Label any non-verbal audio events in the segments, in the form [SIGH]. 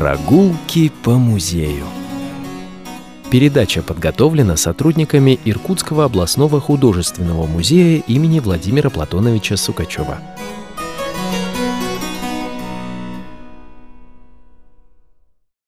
Прогулки по музею. Передача подготовлена сотрудниками Иркутского областного художественного музея имени Владимира Платоновича Сукачева.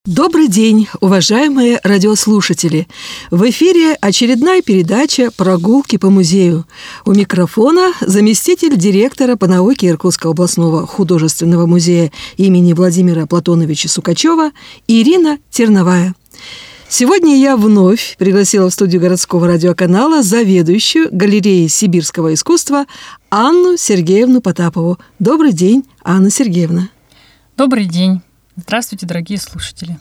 Добрый день, уважаемые радиослушатели! В эфире очередная передача «Прогулки по музею». У микрофона заместитель директора по науке Иркутского областного художественного музея имени Владимира Платоновича Сукачева Ирина Терновая. Сегодня я вновь пригласила в студию городского радиоканала заведующую галереей сибирского искусства Анну Сергеевну Потапову. Добрый день, Анна Сергеевна. Добрый день. Здравствуйте, дорогие слушатели.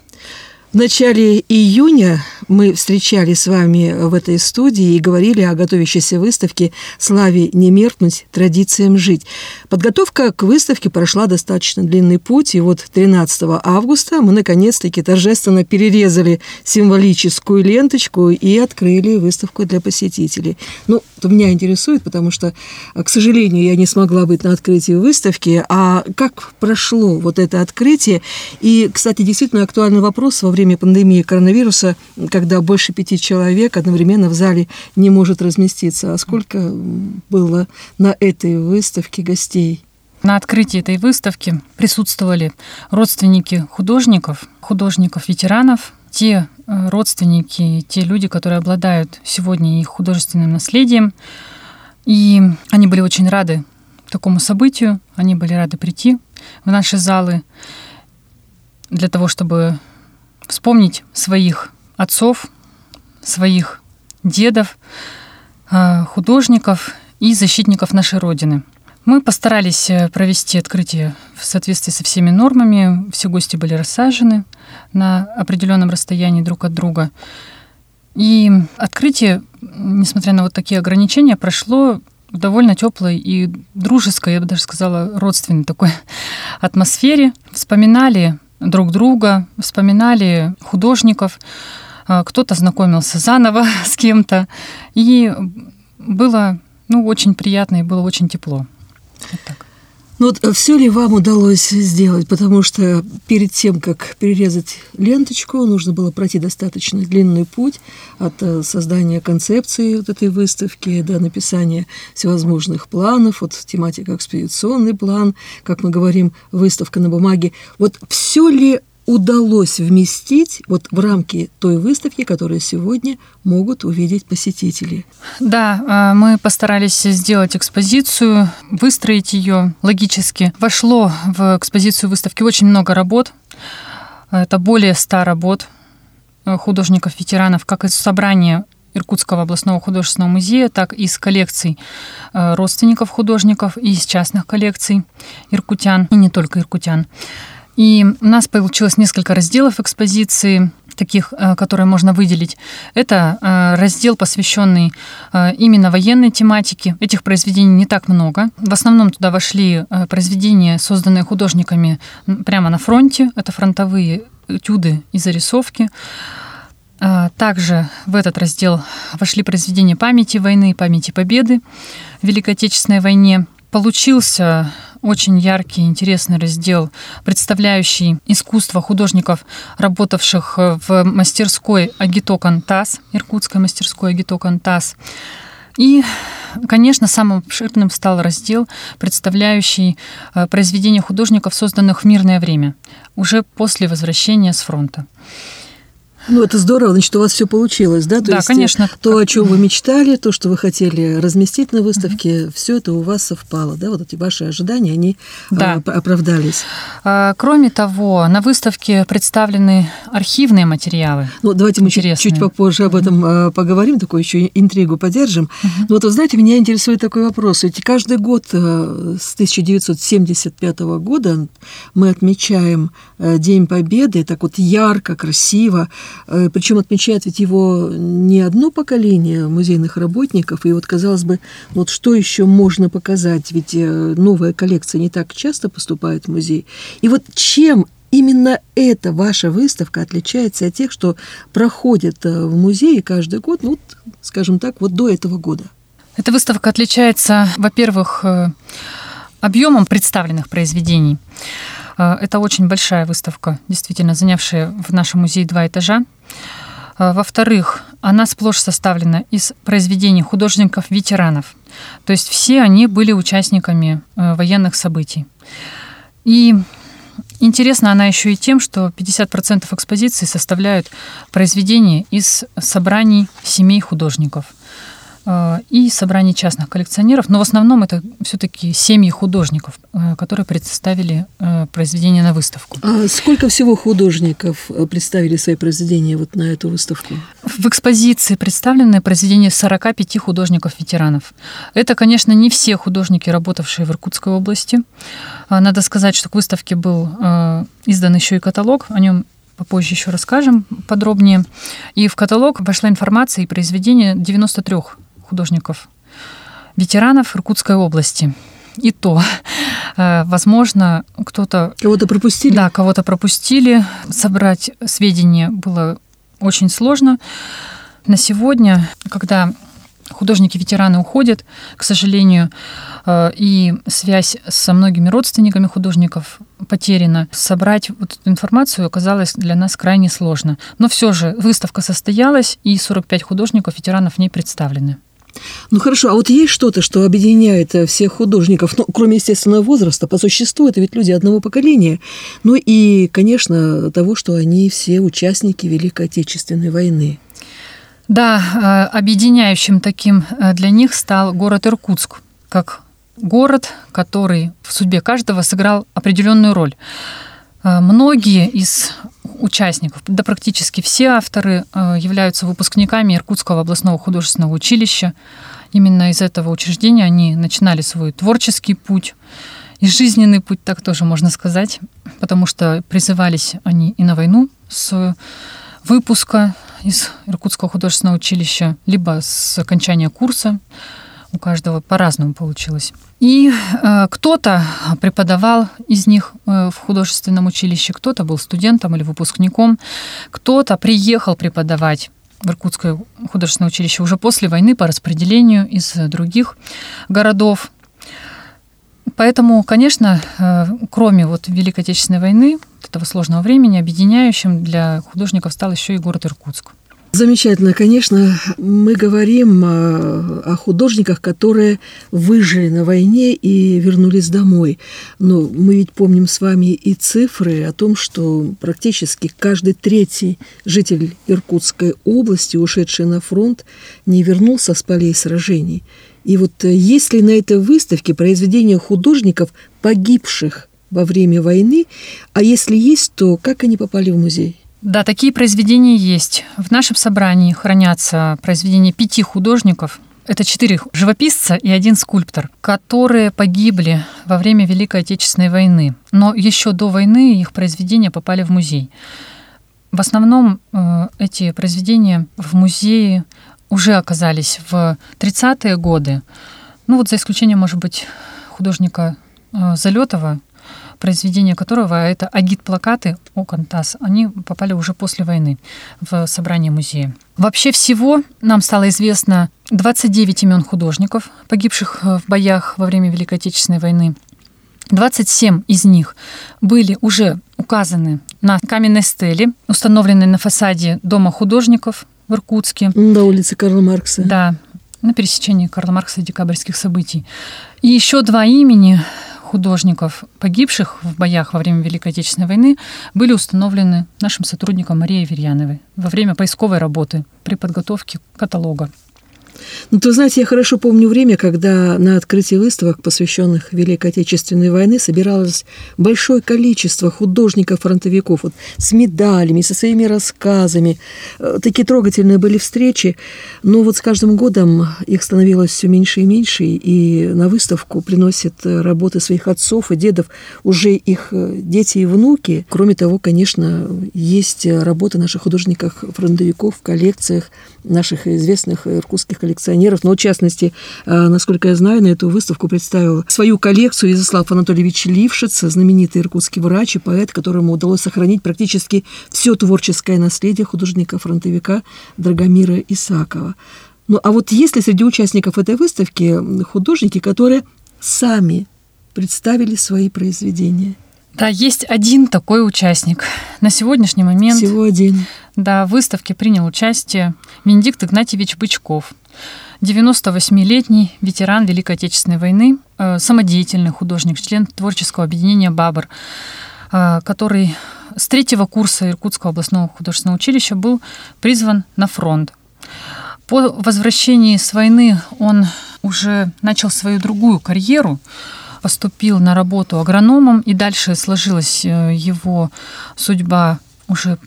В начале июня мы встречались с вами в этой студии и говорили о готовящейся выставке «Славе не меркнуть, традициям жить». Подготовка к выставке прошла достаточно длинный путь, и вот 13 августа мы наконец-таки торжественно перерезали символическую ленточку и открыли выставку для посетителей. Ну, это меня интересует, потому что, к сожалению, я не смогла быть на открытии выставки, а как прошло вот это открытие? И, кстати, действительно актуальный вопрос во время пандемии коронавируса, когда больше пяти человек одновременно в зале не может разместиться. А сколько было на этой выставке гостей? На открытии этой выставки присутствовали родственники художников, художников-ветеранов, те э, родственники, те люди, которые обладают сегодня их художественным наследием. И они были очень рады такому событию, они были рады прийти в наши залы для того, чтобы вспомнить своих отцов, своих дедов, э, художников и защитников нашей Родины. Мы постарались э, провести открытие в соответствии со всеми нормами. Все гости были рассажены на определенном расстоянии друг от друга. И открытие, несмотря на вот такие ограничения, прошло в довольно теплой и дружеской, я бы даже сказала, родственной такой [LAUGHS] атмосфере. Вспоминали друг друга, вспоминали художников, кто-то знакомился заново [LAUGHS] с кем-то, и было ну, очень приятно и было очень тепло. Вот так. Ну вот э, все ли вам удалось сделать? Потому что перед тем, как перерезать ленточку, нужно было пройти достаточно длинный путь от э, создания концепции вот этой выставки до написания всевозможных планов, вот тематика экспедиционный план, как мы говорим, выставка на бумаге. Вот все ли удалось вместить вот в рамки той выставки, которую сегодня могут увидеть посетители. Да, а, мы постарались сделать экспозицию, выстроить ее логически. Вошло в экспозицию выставки очень много работ. Это более ста работ э, художников-ветеранов, как из собрания Иркутского областного художественного музея, так и из коллекций э, родственников художников и из частных коллекций иркутян, и не только иркутян. И у нас получилось несколько разделов экспозиции таких, э, которые можно выделить. Это э, раздел, посвященный э, именно военной тематике. Этих произведений не так много. В основном туда вошли произведения, созданные художниками прямо на фронте. Это фронтовые этюды и зарисовки. Также в этот раздел вошли произведения памяти войны, памяти победы в Великой Отечественной войне. Получился очень яркий, интересный раздел, представляющий искусство художников, работавших в мастерской Агитокан ТАСС, иркутской мастерской Агитокан ТАСС. И, конечно, самым обширным стал раздел, представляющий э, произведения художников, созданных в мирное время, уже после возвращения с фронта. Ну, это здорово, значит, у вас все получилось, да? То да, есть э, конечно. То, о чем вы мечтали, то, что вы хотели разместить на выставке, угу. все это у вас совпало, да? Вот эти ваши ожидания, они да. оправдались. А, кроме того, на выставке представлены архивные материалы. Ну, давайте мы чуть, чуть попозже об этом угу. поговорим, такую еще интригу поддержим. Угу. Но вот, вы знаете, меня интересует такой вопрос. Ведь каждый год э, с 1975 года мы отмечаем День Победы, так вот ярко, красиво, Э, Причем отмечает ведь его не одно поколение музейных работников. И вот, казалось бы, вот что еще можно показать? Ведь э, новая коллекция не так часто поступает в музей. И вот чем именно эта ваша выставка отличается от тех, что проходят э, в музее каждый год, ну, скажем так, вот до этого года? Эта выставка отличается, во-первых, объемом представленных произведений. Это очень большая выставка, действительно занявшая в нашем музее два этажа. Во-вторых, она сплошь составлена из произведений художников-ветеранов. То есть все они были участниками военных событий. И Интересна она еще и тем, что 50% экспозиции составляют произведения из собраний семей художников – Э, и собрание частных коллекционеров, но в основном это все-таки семьи художников, э, которые представили э, произведения на выставку. А сколько всего художников представили свои произведения вот на эту выставку? В экспозиции представлены произведения 45 художников-ветеранов. Это, конечно, не все художники, работавшие в Иркутской области. Надо сказать, что к выставке был издан еще и каталог, о нем попозже еще расскажем подробнее. И в каталог вошла информация и произведения 93 художников, ветеранов Иркутской области. И то, э, возможно, кто-то... Кого-то пропустили? Да, кого-то пропустили. Собрать сведения было очень сложно. На сегодня, когда художники-ветераны уходят, к сожалению, э, и связь со многими родственниками художников потеряна. Собрать вот эту информацию оказалось для нас крайне сложно. Но все же выставка состоялась, и 45 художников-ветеранов в ней представлены. Ну хорошо, а вот есть что-то, что объединяет э, всех художников, ну, кроме, естественного возраста, по существу это ведь люди одного поколения, ну и, конечно, того, что они все участники Великой Отечественной войны. Да, э, объединяющим таким э, для них стал город Иркутск, как город, который в судьбе каждого сыграл определенную роль. Многие из участников, да практически все авторы э, являются выпускниками Иркутского областного художественного училища. Именно из этого учреждения они начинали свой творческий путь и жизненный путь, так тоже можно сказать, потому что призывались они и на войну с выпуска из Иркутского художественного училища, либо с окончания курса у каждого по-разному получилось. И э, кто-то преподавал из них э, в художественном училище, кто-то был студентом или выпускником, кто-то приехал преподавать в Иркутское художественное училище уже после войны по распределению из других городов. Поэтому, конечно, э, кроме вот Великой Отечественной войны, этого сложного времени, объединяющим для художников стал еще и город Иркутск. Замечательно, конечно, мы говорим о, о художниках, которые выжили на войне и вернулись домой. Но мы ведь помним с вами и цифры о том, что практически каждый третий житель Иркутской области, ушедший на фронт, не вернулся с полей сражений. И вот есть ли на этой выставке произведения художников, погибших во время войны, а если есть, то как они попали в музей? Да, такие произведения есть. В нашем собрании хранятся произведения пяти художников. Это четыре живописца и один скульптор, которые погибли во время Великой Отечественной войны. Но еще до войны их произведения попали в музей. В основном э, эти произведения в музее уже оказались в 30-е годы. Ну вот за исключением, может быть, художника э, Залетова, произведения которого это агит-плакаты Окантас, они попали уже после войны в собрание музея. Вообще всего нам стало известно 29 имен художников, погибших в боях во время Великой Отечественной войны. 27 из них были уже указаны на каменной стеле, установленной на фасаде Дома художников в Иркутске. На улице Карла Маркса. Да, на пересечении Карла Маркса и декабрьских событий. И еще два имени художников, погибших в боях во время Великой Отечественной войны, были установлены нашим сотрудником Марией Верьяновой во время поисковой работы при подготовке каталога. Ну, то, знаете, я хорошо помню время, когда на открытии выставок, посвященных Великой Отечественной войне, собиралось большое количество художников-фронтовиков вот, с медалями, со своими рассказами. Э, такие трогательные были встречи, но вот с каждым годом их становилось все меньше и меньше, и на выставку приносят работы своих отцов и дедов уже их э, дети и внуки. Кроме того, конечно, есть работы наших художников-фронтовиков в коллекциях наших известных иркутских коллекционеров. Но, в частности, э, насколько я знаю, на эту выставку представил свою коллекцию Изяслав Анатольевич Лившиц, знаменитый иркутский врач и поэт, которому удалось сохранить практически все творческое наследие художника-фронтовика Драгомира Исакова. Ну, а вот есть ли среди участников этой выставки художники, которые сами представили свои произведения? Да, есть один такой участник. На сегодняшний момент... Всего один. Да, в выставке принял участие Венедикт Игнатьевич Бычков. 98-летний ветеран Великой Отечественной войны, э, самодеятельный художник, член творческого объединения «Бабр», э, который с третьего курса Иркутского областного художественного училища был призван на фронт. По возвращении с войны он уже начал свою другую карьеру, поступил на работу агрономом, и дальше сложилась э, его судьба уже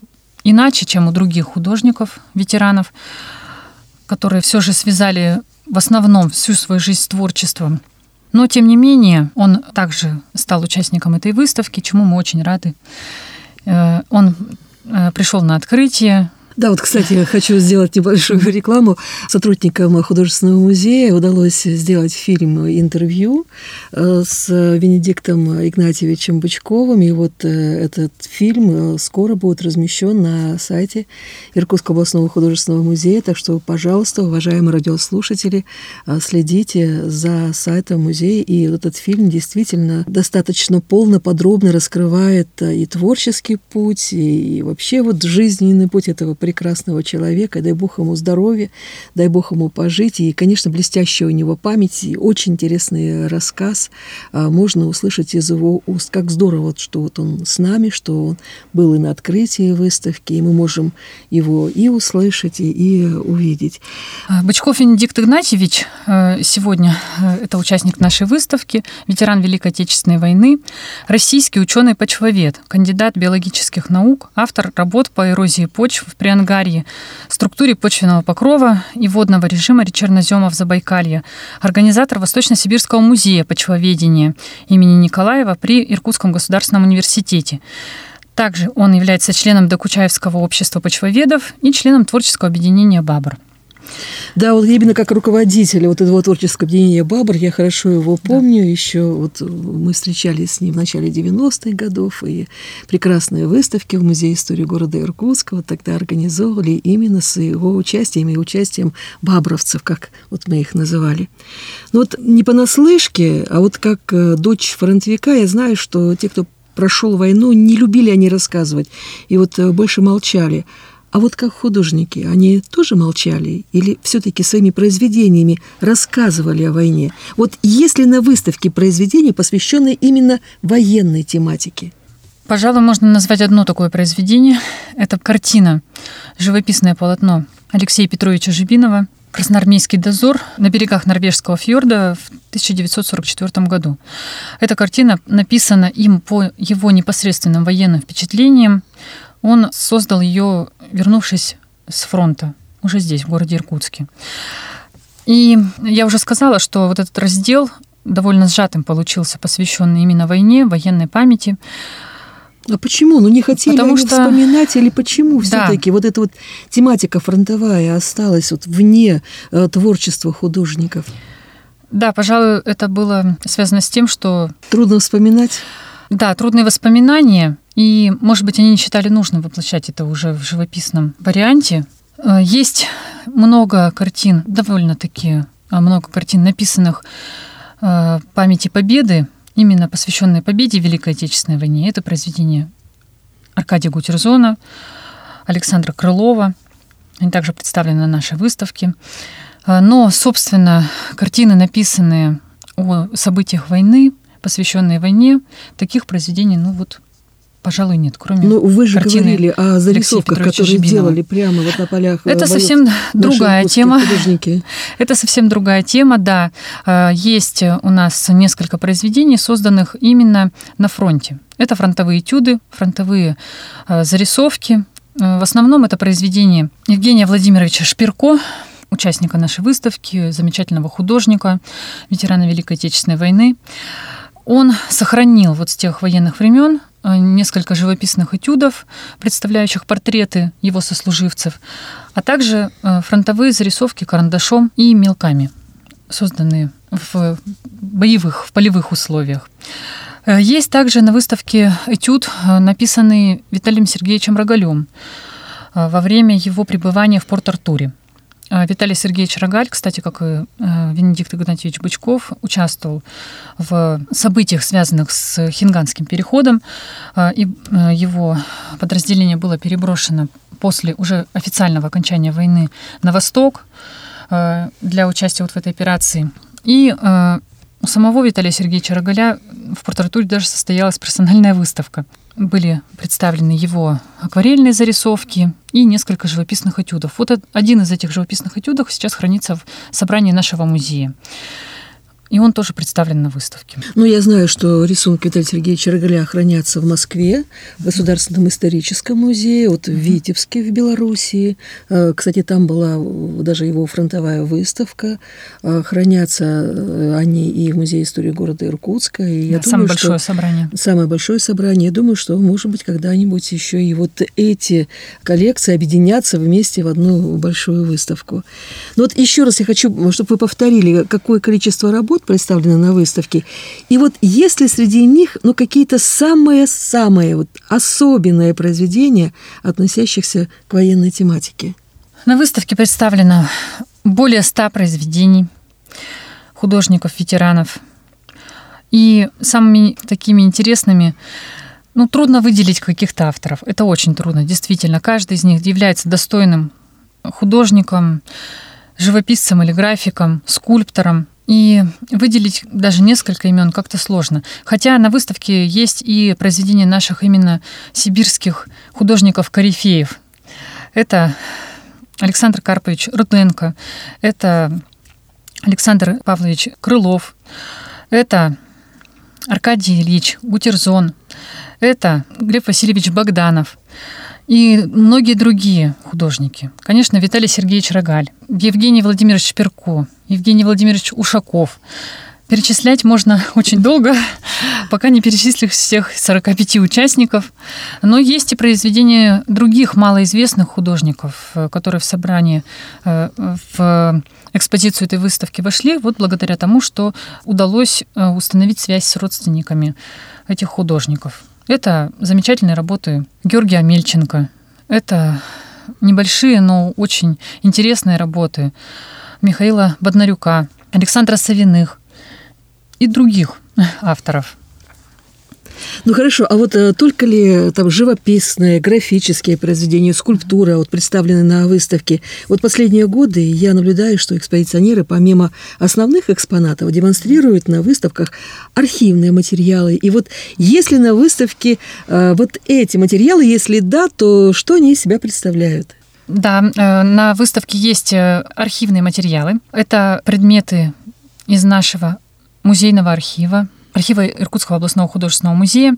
иначе, чем у других художников, ветеранов, которые все же связали в основном всю свою жизнь с творчеством. Но, тем не менее, он также стал участником этой выставки, чему мы очень рады. Э, он э, пришел на открытие, да, вот, кстати, хочу сделать небольшую [LAUGHS] рекламу. Сотрудникам художественного музея удалось сделать фильм интервью э, с Венедиктом Игнатьевичем Бычковым. И вот э, этот фильм э, скоро будет размещен на сайте Иркутского областного художественного музея. Так что, пожалуйста, уважаемые радиослушатели, следите за сайтом музея. И этот фильм действительно достаточно полно, подробно раскрывает и творческий путь, и вообще вот жизненный путь этого прекрасного человека, дай Бог ему здоровья, дай Бог ему пожить. И, конечно, блестящая у него память, и очень интересный рассказ а, можно услышать из его уст. Как здорово, что вот он с нами, что он был и на открытии выставки, и мы можем его и услышать, и, и увидеть. А, Бычков Венедикт Игнатьевич э, сегодня это участник нашей выставки, ветеран Великой Отечественной войны, российский ученый-почвовед, кандидат биологических наук, автор работ по эрозии почв в Приангарье, структуре почвенного покрова и водного режима черноземов Забайкалья, организатор Восточно-Сибирского музея почвоведения имени Николаева при Иркутском государственном университете. Также он является членом Докучаевского общества почвоведов и членом творческого объединения «Бабр». Да, вот именно как руководителя вот этого творческого объединения «Бабр», я хорошо его помню, да. еще вот мы встречались с ним в начале 90-х годов, и прекрасные выставки в Музее истории города Иркутска вот тогда организовывали именно с его участием и участием бабровцев, как вот мы их называли. Но вот не понаслышке, а вот как э, дочь фронтовика я знаю, что те, кто прошел войну, не любили они рассказывать, и вот э, больше молчали. А вот как художники, они тоже молчали или все-таки своими произведениями рассказывали о войне? Вот если на выставке произведения, посвященные именно военной тематике? Пожалуй, можно назвать одно такое произведение. Это картина, живописное полотно Алексея Петровича Жибинова «Красноармейский дозор» на берегах Норвежского фьорда в 1944 году. Эта картина написана им по его непосредственным военным впечатлениям, он создал ее, вернувшись с фронта, уже здесь, в городе Иркутске. И я уже сказала, что вот этот раздел довольно сжатым получился, посвященный именно войне, военной памяти. А почему? Ну не хотели Потому что... вспоминать или почему да. все-таки вот эта вот тематика фронтовая осталась вот вне э, творчества художников? Да, пожалуй, это было связано с тем, что... Трудно вспоминать? Да, трудные воспоминания, и, может быть, они не считали нужным воплощать это уже в живописном варианте. Э, есть много картин, довольно-таки а, много картин, написанных э, памяти Победы, именно посвященные победе Великой Отечественной войне. Это произведение Аркадия Гутерзона, Александра Крылова. Они также представлены на нашей выставке. Э, но, собственно, картины, написанные о событиях войны, посвященные войне, таких произведений, ну вот, Пожалуй, нет, кроме Ну, вы же говорили о зарисовках, которые Жибинова. делали прямо вот на полях. Э, Это совсем другая тема. Художники. [LAUGHS] Это совсем другая тема, да. Э, есть у нас несколько произведений, созданных именно на фронте. Это фронтовые этюды, фронтовые э, зарисовки. В основном это произведения Евгения Владимировича Шпирко, участника нашей выставки, замечательного художника, ветерана Великой Отечественной войны. Он сохранил вот с тех военных времен э, несколько живописных этюдов, представляющих портреты его сослуживцев, а также э, фронтовые зарисовки карандашом и мелками, созданные в боевых, в полевых условиях. Э, есть также на выставке этюд, написанный Виталием Сергеевичем Рогалем во время его пребывания в Порт-Артуре. А, Виталий Сергеевич Рогаль, кстати, как и э, Венедикт Игнатьевич Бычков, участвовал в событиях, связанных с Хинганским переходом, а, и э, его подразделение было переброшено после уже официального окончания войны на восток э, для участия вот в этой операции. И у самого Виталия Сергеевича Рогаля в портратуре даже состоялась персональная выставка были представлены его акварельные зарисовки и несколько живописных этюдов. Вот один из этих живописных этюдов сейчас хранится в собрании нашего музея. И он тоже представлен на выставке. Ну, я знаю, что рисунки Виталия Сергеевича Рогаля хранятся в Москве, в Государственном историческом музее, вот в Витебске в Белоруссии. Э, кстати, там была даже его фронтовая выставка. Э, хранятся э, они и в Музее истории города Иркутска. И да, я самое думаю, большое что собрание. Самое большое собрание. Я думаю, что, может быть, когда-нибудь еще и вот эти коллекции объединятся вместе в одну большую выставку. Но вот еще раз я хочу, чтобы вы повторили, какое количество работ работ представлены на выставке. И вот если среди них ну, какие-то самые-самые вот особенные произведения, относящихся к военной тематике? На выставке представлено более ста произведений художников-ветеранов. И самыми такими интересными ну, трудно выделить каких-то авторов. Это очень трудно, действительно. Каждый из них является достойным художником, живописцем или графиком, скульптором. И выделить даже несколько имен как-то сложно. Хотя на выставке есть и произведения наших именно сибирских художников-корифеев. Это Александр Карпович Руденко, это Александр Павлович Крылов, это Аркадий Ильич Гутерзон, это Глеб Васильевич Богданов и многие другие художники. Конечно, Виталий Сергеевич Рогаль, Евгений Владимирович Перко, Евгений Владимирович Ушаков. Перечислять можно [LAUGHS] очень долго, пока не перечислив всех 45 участников. Но есть и произведения других малоизвестных художников, э, которые в собрании, э, в экспозицию этой выставки вошли, вот благодаря тому, что удалось э, установить связь с родственниками этих художников. Это замечательные работы Георгия Мельченко. Это небольшие, но очень интересные работы Михаила Боднарюка, Александра Савиных и других авторов. Ну хорошо, а вот э, только ли там живописные, графические произведения, скульптура вот представлены на выставке? Вот последние годы я наблюдаю, что экспозиционеры помимо основных экспонатов демонстрируют на выставках архивные материалы. И вот если на выставке э, вот эти материалы, если да, то что они из себя представляют? Да, э, на выставке есть э, архивные материалы. Это предметы из нашего музейного архива, архива Иркутского областного художественного музея.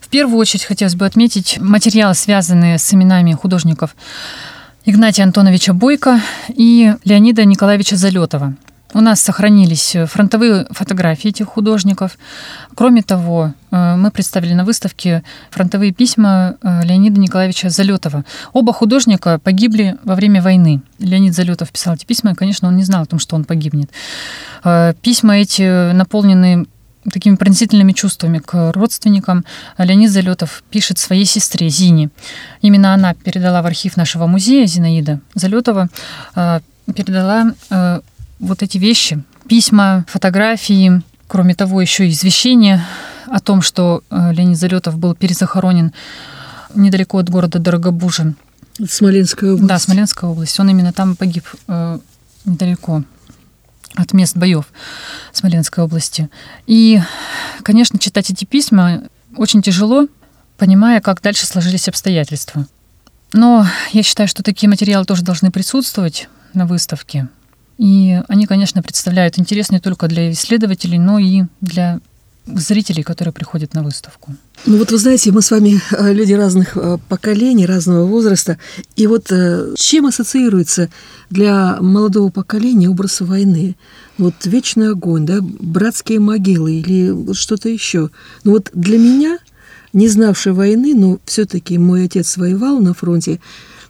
В первую очередь хотелось бы отметить материалы, связанные с именами художников Игнатия Антоновича Бойко и Леонида Николаевича Залетова. У нас сохранились э, фронтовые фотографии этих художников. Кроме того, э, мы представили на выставке фронтовые письма э, Леонида Николаевича Залетова. Оба художника погибли во время войны. Леонид Залетов писал эти письма, и, конечно, он не знал о том, что он погибнет. Письма эти наполнены такими пронзительными чувствами к родственникам. Леонид Залетов пишет своей сестре Зине. Именно она передала в архив нашего музея, Зинаида Залетова, передала вот эти вещи, письма, фотографии, кроме того, еще и извещение о том, что э, Леонид Залетов был перезахоронен недалеко от города Дорогобужин. Смоленская область. Да, Смоленская область. Он именно там погиб э, недалеко от мест боев Смоленской области. И, конечно, читать эти письма очень тяжело, понимая, как дальше сложились обстоятельства. Но я считаю, что такие материалы тоже должны присутствовать на выставке. И они, конечно, представляют интерес не только для исследователей, но и для зрителей, которые приходят на выставку. Ну вот вы знаете, мы с вами э, люди разных э, поколений, разного возраста. И вот э, чем ассоциируется для молодого поколения образ войны? Вот вечный огонь, да, братские могилы или что-то еще. Ну вот для меня, не знавшей войны, но все-таки мой отец воевал на фронте,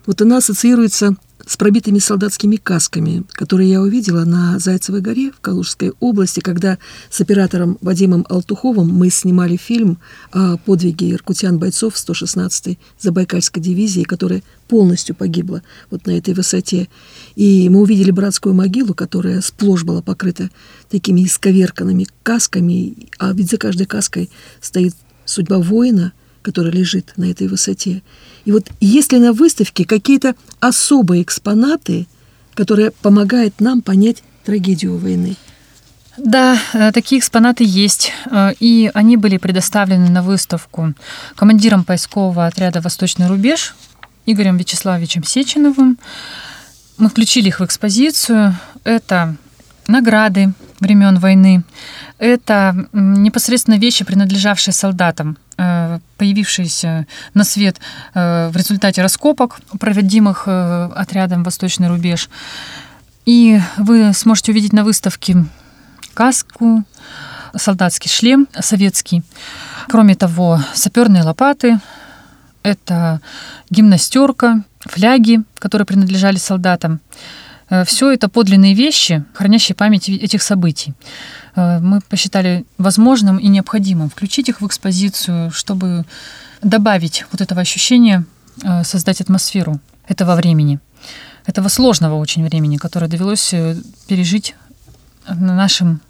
вот она ассоциируется с пробитыми солдатскими касками, которые я увидела на Зайцевой горе в Калужской области, когда с оператором Вадимом Алтуховым мы снимали фильм о подвиге иркутян-бойцов 116-й Забайкальской дивизии, которая полностью погибла вот на этой высоте. И мы увидели братскую могилу, которая сплошь была покрыта такими исковерканными касками, а ведь за каждой каской стоит судьба воина, который лежит на этой высоте. И вот есть ли на выставке какие-то особые экспонаты, которые помогают нам понять трагедию войны? Да, э, такие экспонаты есть, э, и они были предоставлены на выставку командиром поискового отряда «Восточный рубеж» Игорем Вячеславовичем Сеченовым. Мы включили их в экспозицию. Это награды времен войны, это непосредственно вещи, принадлежавшие солдатам, появившиеся на свет э, в результате раскопок, проводимых э, отрядом «Восточный рубеж». И вы сможете увидеть на выставке каску, солдатский шлем советский. Кроме того, саперные лопаты, это гимнастерка, фляги, которые принадлежали солдатам. Все это подлинные вещи, хранящие память этих событий. Э, мы посчитали возможным и необходимым включить их в экспозицию, чтобы добавить вот этого ощущения, э, создать атмосферу этого времени, этого сложного очень времени, которое довелось э, пережить нашим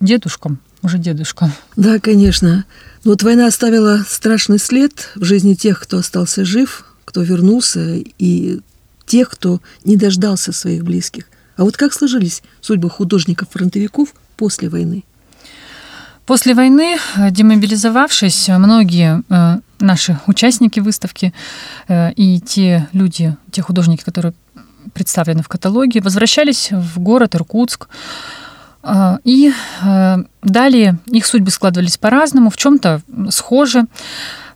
дедушкам, уже дедушкам. Да, конечно. Но вот война оставила страшный след в жизни тех, кто остался жив, кто вернулся, и тех, кто не дождался своих близких. А вот как сложились судьбы художников-фронтовиков после войны? После войны, э, демобилизовавшись, многие э, наши участники выставки э, и те люди, те художники, которые представлены в каталоге, возвращались в город Иркутск. И далее их судьбы складывались по-разному, в чем-то схожи.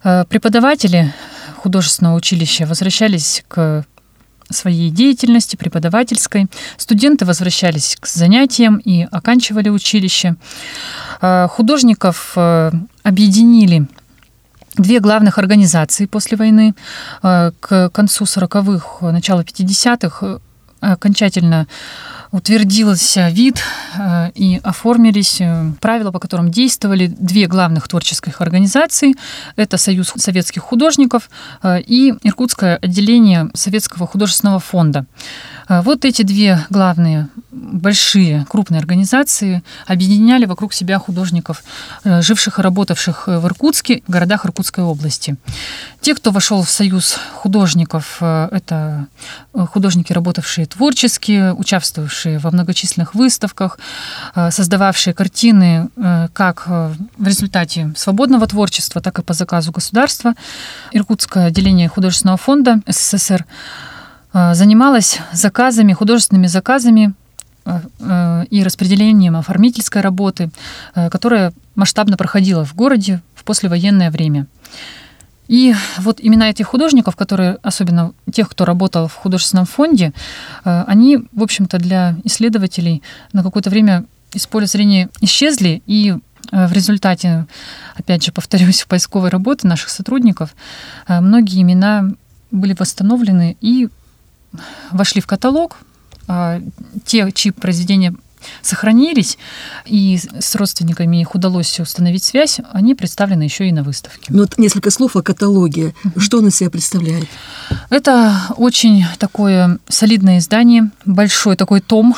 Преподаватели художественного училища возвращались к своей деятельности преподавательской. Студенты возвращались к занятиям и оканчивали училище. А, художников э, объединили две главных организации после войны. А, к концу 40-х, начало 50-х э, окончательно утвердился вид э, и оформились э, правила, по которым действовали две главных творческих организации. Это Союз советских художников э, и Иркутское отделение Советского художественного фонда. Вот эти две главные большие крупные организации объединяли вокруг себя художников, живших и работавших в Иркутске, в городах Иркутской области. Те, кто вошел в Союз художников, это художники, работавшие творчески, участвовавшие участвовавшие во многочисленных выставках, э, создававшие картины э, как э, в результате свободного творчества, так и по заказу государства. Иркутское отделение художественного фонда СССР занималось заказами, художественными заказами и распределением оформительской работы, которая масштабно проходила в городе в послевоенное время. И вот имена этих художников, которые, особенно тех, кто работал в художественном фонде, э, они, в общем-то, для исследователей на какое-то время из поля зрения исчезли, и э, в результате, опять же, повторюсь, [LAUGHS] поисковой работы наших сотрудников э, многие имена были восстановлены и вошли в каталог. А те, чьи произведения сохранились, и с родственниками их удалось установить связь, они представлены еще и на выставке. Ну, вот несколько слов о каталоге. Что он из себя представляет? Это очень такое солидное издание, большой такой том,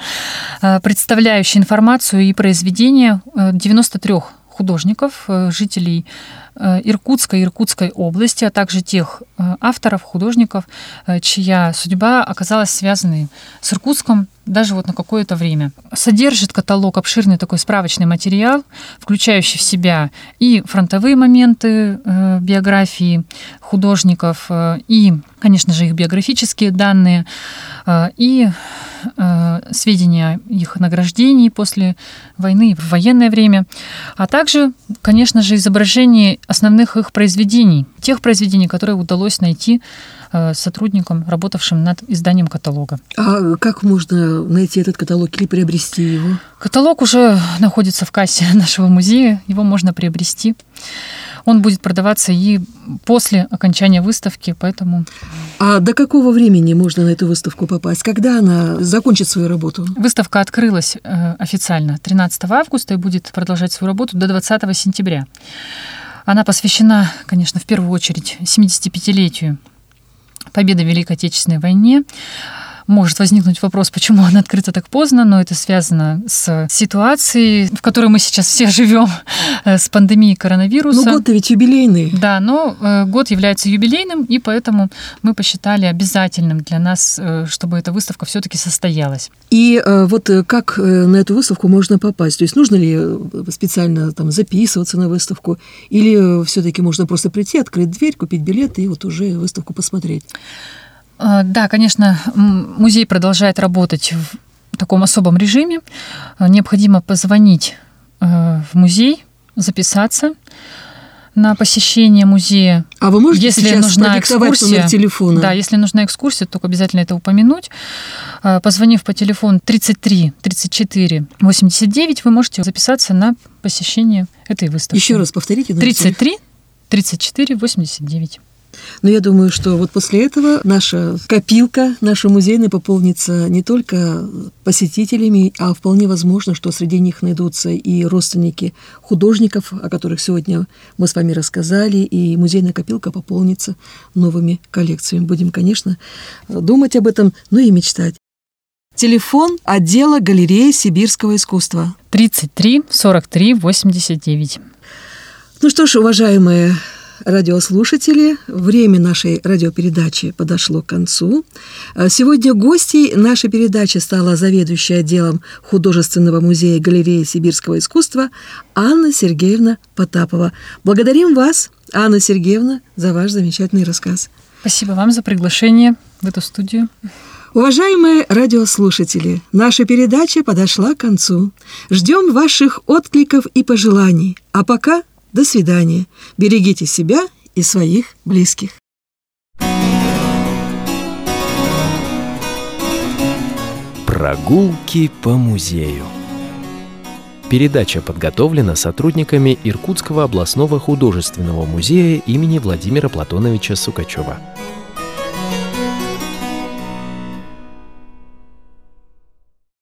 [LAUGHS] представляющий информацию и произведения 93 э, художников, э, жителей э, Иркутской Иркутской области, а также тех авторов, художников, чья судьба оказалась связанной с Иркутском даже вот на какое-то время. Содержит каталог обширный такой справочный материал, включающий в себя и фронтовые моменты э, биографии художников, э, и, конечно же, их биографические данные, э, и э, сведения о их награждении после войны в военное время, а также, конечно же, изображение основных их произведений, тех произведений, которые удалось найти Э, сотрудникам, работавшим над изданием каталога. А как можно найти этот каталог или приобрести его? Каталог уже находится в кассе [LAUGHS] нашего музея, его можно приобрести. Он будет продаваться и после окончания выставки, поэтому... А до какого времени можно на эту выставку попасть? Когда она закончит свою работу? Выставка открылась э, официально 13 августа и будет продолжать свою работу до 20 сентября. Она посвящена, конечно, в первую очередь 75-летию победы в Великой Отечественной войне может возникнуть вопрос, почему она открыта так поздно, но это связано с ситуацией, в которой мы сейчас все живем, э, с пандемией коронавируса. Ну, год-то ведь юбилейный. Да, но э, год является юбилейным, и поэтому мы посчитали обязательным для нас, э, чтобы эта выставка все-таки состоялась. И вот как на эту выставку можно попасть? То есть нужно ли специально там записываться на выставку, или все-таки можно просто прийти, открыть дверь, купить билет и вот уже выставку посмотреть? А, да, конечно, музей продолжает работать в таком особом режиме. А, необходимо позвонить э, в музей, записаться на посещение музея. А вы можете если сейчас нужна экскурсия, номер телефона? Да, если нужна экскурсия, то обязательно это упомянуть. Позвонив по телефону 33 34 89, вы можете записаться на посещение этой выставки. Еще раз повторите. 33 34 89. Но я думаю, что вот после этого наша копилка, наша музейная пополнится не только посетителями, а вполне возможно, что среди них найдутся и родственники художников, о которых сегодня мы с вами рассказали, и музейная копилка пополнится новыми коллекциями. Будем, конечно, думать об этом, ну и мечтать. Телефон отдела галереи сибирского искусства. 33 43 89. Ну что ж, уважаемые радиослушатели, время нашей радиопередачи подошло к концу. А сегодня гостей нашей передачи стала заведующая отделом художественного музея галереи сибирского искусства Анна Сергеевна Потапова. Благодарим вас, Анна Сергеевна, за ваш замечательный рассказ. Спасибо вам за приглашение в эту студию. Уважаемые радиослушатели, наша передача подошла к концу. Ждем ваших откликов и пожеланий. А пока – до свидания. Берегите себя и своих близких. Прогулки по музею. Передача подготовлена сотрудниками Иркутского областного художественного музея имени Владимира Платоновича Сукачева.